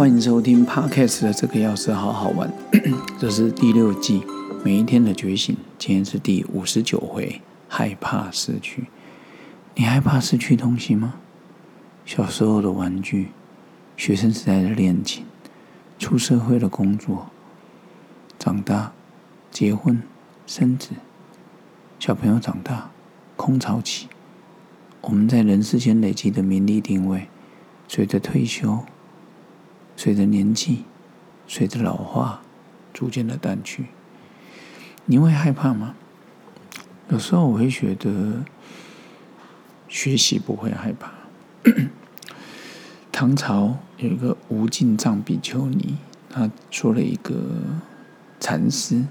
欢迎收听 Podcast 的这个钥匙好好玩，这是第六季每一天的觉醒，今天是第五十九回，害怕失去。你害怕失去东西吗？小时候的玩具，学生时代的恋情，出社会的工作，长大，结婚，生子，小朋友长大，空巢期，我们在人世间累积的名利定位，随着退休。随着年纪，随着老化，逐渐的淡去。你会害怕吗？有时候我会觉得，学习不会害怕。唐朝有一个无尽藏比丘尼，他说了一个禅师：“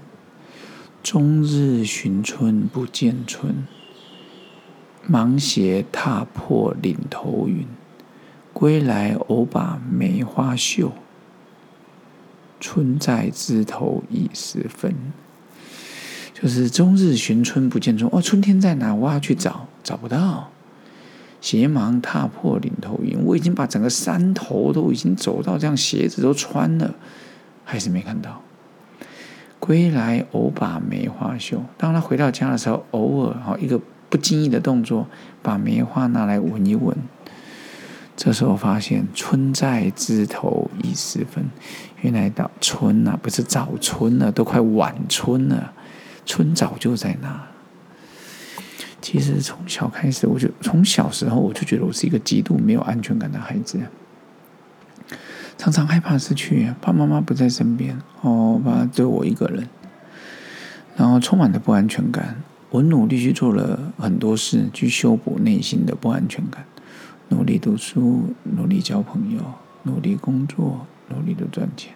终日寻春不见春，芒鞋踏破岭头云。”归来偶把梅花嗅，春在枝头已时分。就是终日寻春不见春，哦，春天在哪？我要去找，找不到。鞋芒踏破岭头云，我已经把整个山头都已经走到，这样鞋子都穿了，还是没看到。归来偶把梅花嗅，当他回到家的时候，偶尔哈一个不经意的动作，把梅花拿来闻一闻。这时候发现春在枝头已时分，原来到春啊，不是早春了，都快晚春了，春早就在那。其实从小开始，我就从小时候我就觉得我是一个极度没有安全感的孩子，常常害怕失去，怕妈妈不在身边，哦，怕只有我一个人，然后充满了不安全感。我努力去做了很多事，去修补内心的不安全感。努力读书，努力交朋友，努力工作，努力的赚钱。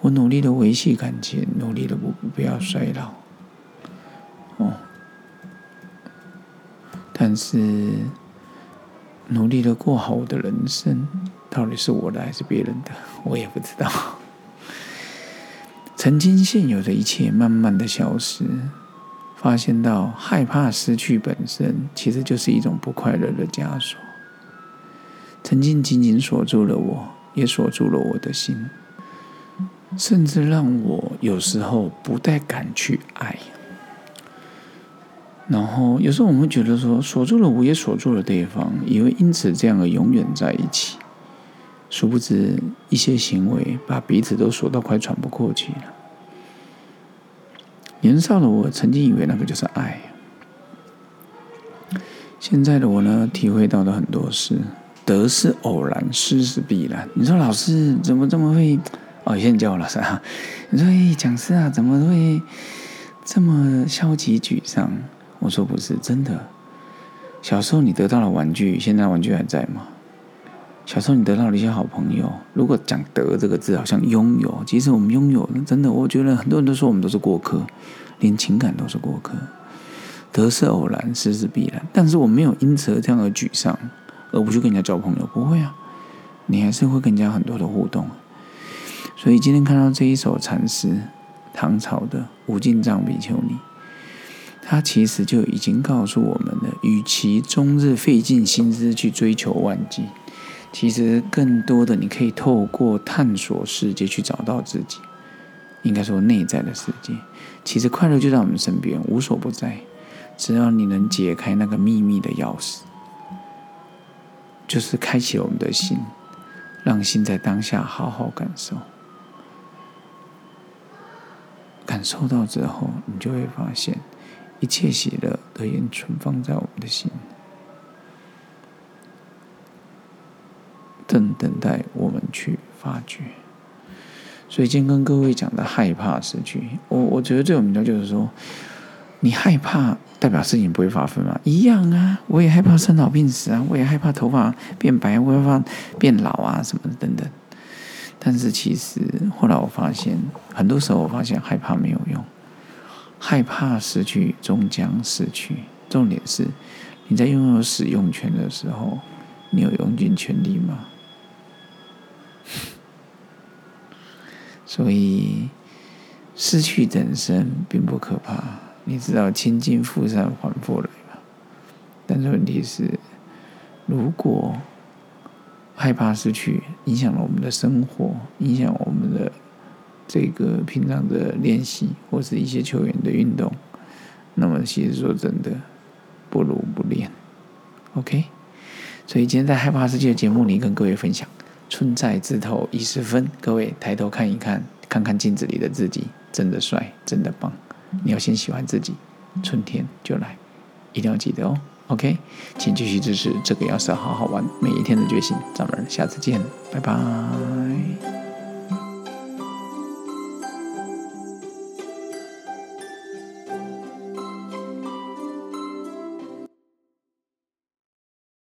我努力的维系感情，努力的不不要衰老。哦，但是努力的过好我的人生，到底是我的还是别人的，我也不知道。曾经现有的一切，慢慢的消失，发现到害怕失去本身，其实就是一种不快乐的枷锁。曾经紧紧锁住了我，也锁住了我的心，甚至让我有时候不太敢去爱。然后有时候我们觉得说，锁住了我，也锁住了对方，以为因此这样的永远在一起。殊不知，一些行为把彼此都锁到快喘不过气了。年少的我曾经以为那个就是爱，现在的我呢，体会到了很多事。得是偶然，失是必然。你说老师怎么这么会？哦，现在叫我老师啊。你说哎，讲师啊，怎么会这么消极沮丧？我说不是，真的。小时候你得到了玩具，现在玩具还在吗？小时候你得到了一些好朋友。如果讲“得”这个字，好像拥有。其实我们拥有，真的，我觉得很多人都说我们都是过客，连情感都是过客。得是偶然，失是必然。但是我没有因此而这样的沮丧。而不去跟人家交朋友，不会啊，你还是会跟人家很多的互动。所以今天看到这一首禅诗，唐朝的无尽藏比丘尼，他其实就已经告诉我们了：，与其终日费尽心思去追求万境，其实更多的你可以透过探索世界去找到自己。应该说内在的世界，其实快乐就在我们身边，无所不在。只要你能解开那个秘密的钥匙。就是开启我们的心，让心在当下好好感受，感受到之后，你就会发现一切喜乐都已经存放在我们的心，正等待我们去发掘。所以今天跟各位讲的害怕失去，我我觉得最有名的就是说，你害怕。代表事情不会发生吗？一样啊，我也害怕生老病死啊，我也害怕头发变白，我也怕变老啊，什么的等等。但是其实后来我发现，很多时候我发现害怕没有用，害怕失去终将失去。重点是你在拥有使用权的时候，你有用尽全力吗？所以失去本身并不可怕。你知道“清净富山还复来”吗？但是问题是，如果害怕失去，影响了我们的生活，影响我们的这个平常的练习，或是一些球员的运动。那么，其实说真的，不如不练。OK，所以今天在害怕世界的节目里，跟各位分享：春在枝头已是分。各位抬头看一看，看看镜子里的自己，真的帅，真的棒。你要先喜欢自己，春天就来，一定要记得哦。OK，请继续支持这个要是好好玩每一天的决心。咱们下次见，拜拜。